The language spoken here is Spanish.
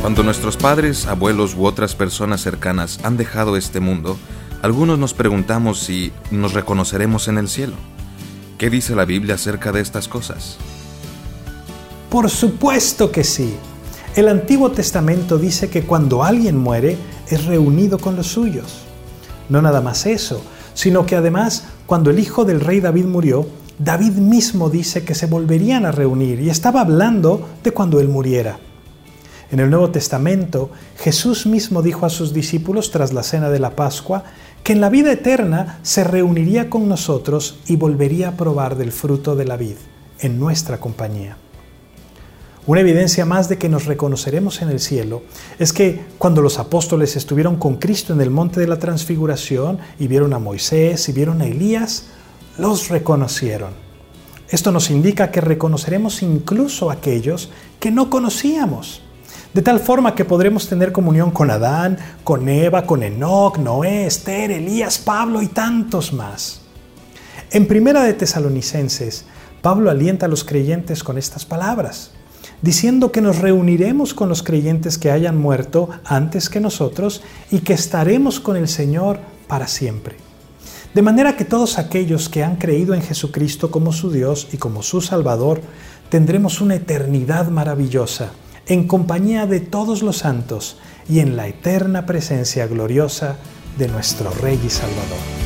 Cuando nuestros padres, abuelos u otras personas cercanas han dejado este mundo, algunos nos preguntamos si nos reconoceremos en el cielo. ¿Qué dice la Biblia acerca de estas cosas? Por supuesto que sí. El Antiguo Testamento dice que cuando alguien muere es reunido con los suyos. No nada más eso, sino que además cuando el hijo del rey David murió, David mismo dice que se volverían a reunir y estaba hablando de cuando él muriera. En el Nuevo Testamento, Jesús mismo dijo a sus discípulos tras la cena de la Pascua que en la vida eterna se reuniría con nosotros y volvería a probar del fruto de la vid en nuestra compañía. Una evidencia más de que nos reconoceremos en el cielo es que cuando los apóstoles estuvieron con Cristo en el monte de la transfiguración y vieron a Moisés y vieron a Elías, los reconocieron. Esto nos indica que reconoceremos incluso a aquellos que no conocíamos de tal forma que podremos tener comunión con Adán, con Eva, con Enoch, Noé, Esther, Elías, Pablo y tantos más. En Primera de Tesalonicenses, Pablo alienta a los creyentes con estas palabras, diciendo que nos reuniremos con los creyentes que hayan muerto antes que nosotros y que estaremos con el Señor para siempre. De manera que todos aquellos que han creído en Jesucristo como su Dios y como su Salvador, tendremos una eternidad maravillosa en compañía de todos los santos y en la eterna presencia gloriosa de nuestro Rey y Salvador.